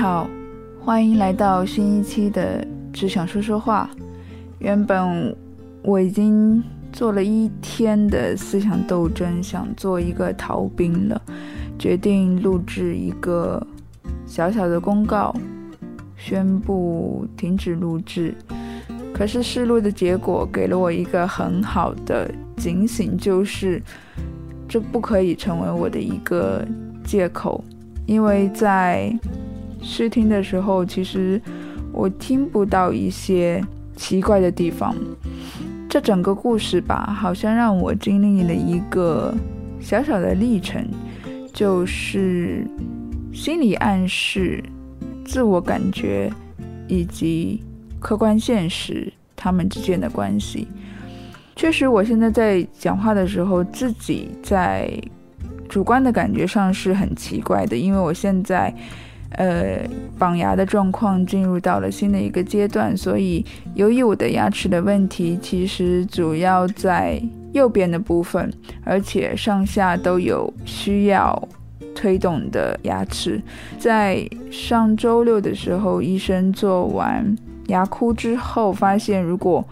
好，欢迎来到新一期的只想说说话。原本我已经做了一天的思想斗争，想做一个逃兵了，决定录制一个小小的公告，宣布停止录制。可是试录的结果给了我一个很好的警醒，就是这不可以成为我的一个借口，因为在试听的时候，其实我听不到一些奇怪的地方。这整个故事吧，好像让我经历了一个小小的历程，就是心理暗示、自我感觉以及客观现实他们之间的关系。确实，我现在在讲话的时候，自己在主观的感觉上是很奇怪的，因为我现在。呃，绑牙的状况进入到了新的一个阶段，所以由于我的牙齿的问题，其实主要在右边的部分，而且上下都有需要推动的牙齿。在上周六的时候，医生做完牙箍之后，发现如果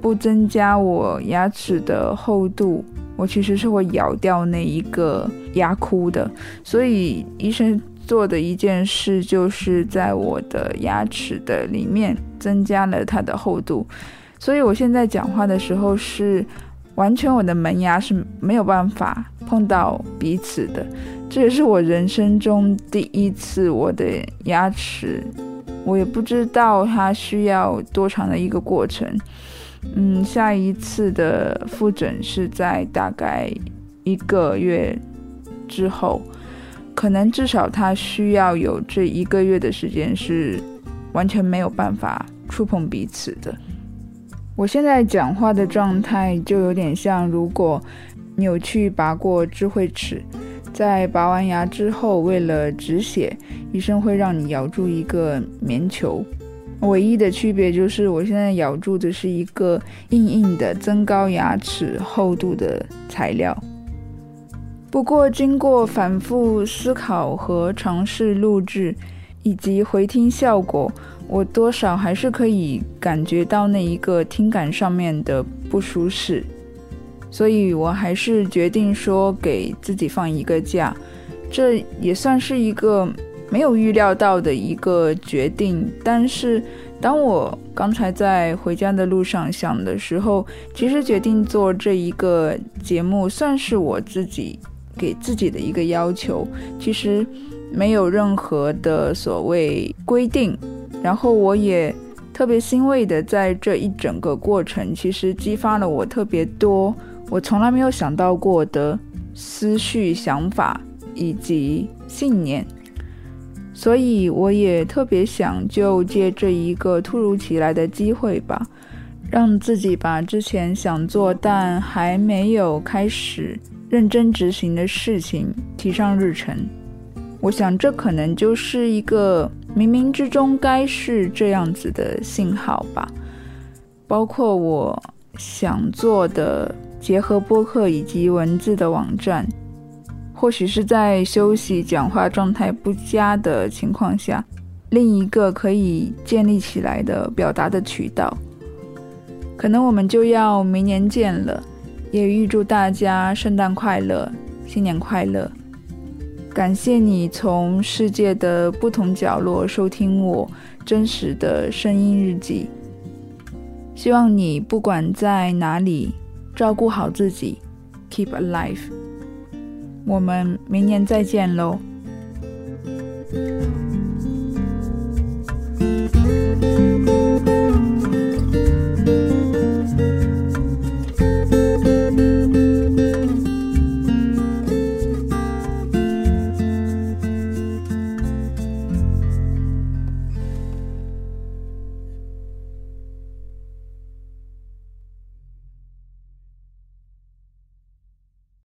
不增加我牙齿的厚度，我其实是会咬掉那一个牙箍的，所以医生。做的一件事就是在我的牙齿的里面增加了它的厚度，所以我现在讲话的时候是完全我的门牙是没有办法碰到彼此的，这也是我人生中第一次我的牙齿，我也不知道它需要多长的一个过程，嗯，下一次的复诊是在大概一个月之后。可能至少他需要有这一个月的时间是完全没有办法触碰彼此的。我现在讲话的状态就有点像，如果你有去拔过智慧齿，在拔完牙之后，为了止血，医生会让你咬住一个棉球。唯一的区别就是，我现在咬住的是一个硬硬的增高牙齿厚度的材料。不过，经过反复思考和尝试录制，以及回听效果，我多少还是可以感觉到那一个听感上面的不舒适，所以我还是决定说给自己放一个假。这也算是一个没有预料到的一个决定。但是，当我刚才在回家的路上想的时候，其实决定做这一个节目，算是我自己。给自己的一个要求，其实没有任何的所谓规定。然后我也特别欣慰的，在这一整个过程，其实激发了我特别多我从来没有想到过的思绪、想法以及信念。所以我也特别想就借这一个突如其来的机会吧，让自己把之前想做但还没有开始。认真执行的事情提上日程，我想这可能就是一个冥冥之中该是这样子的信号吧。包括我想做的结合播客以及文字的网站，或许是在休息、讲话状态不佳的情况下，另一个可以建立起来的表达的渠道。可能我们就要明年见了。也预祝大家圣诞快乐新年快乐。感谢你从世界的不同角落收听我真实的声音日记。希望你不管在哪里照顾好自己 keep alive 我们明年再见喽。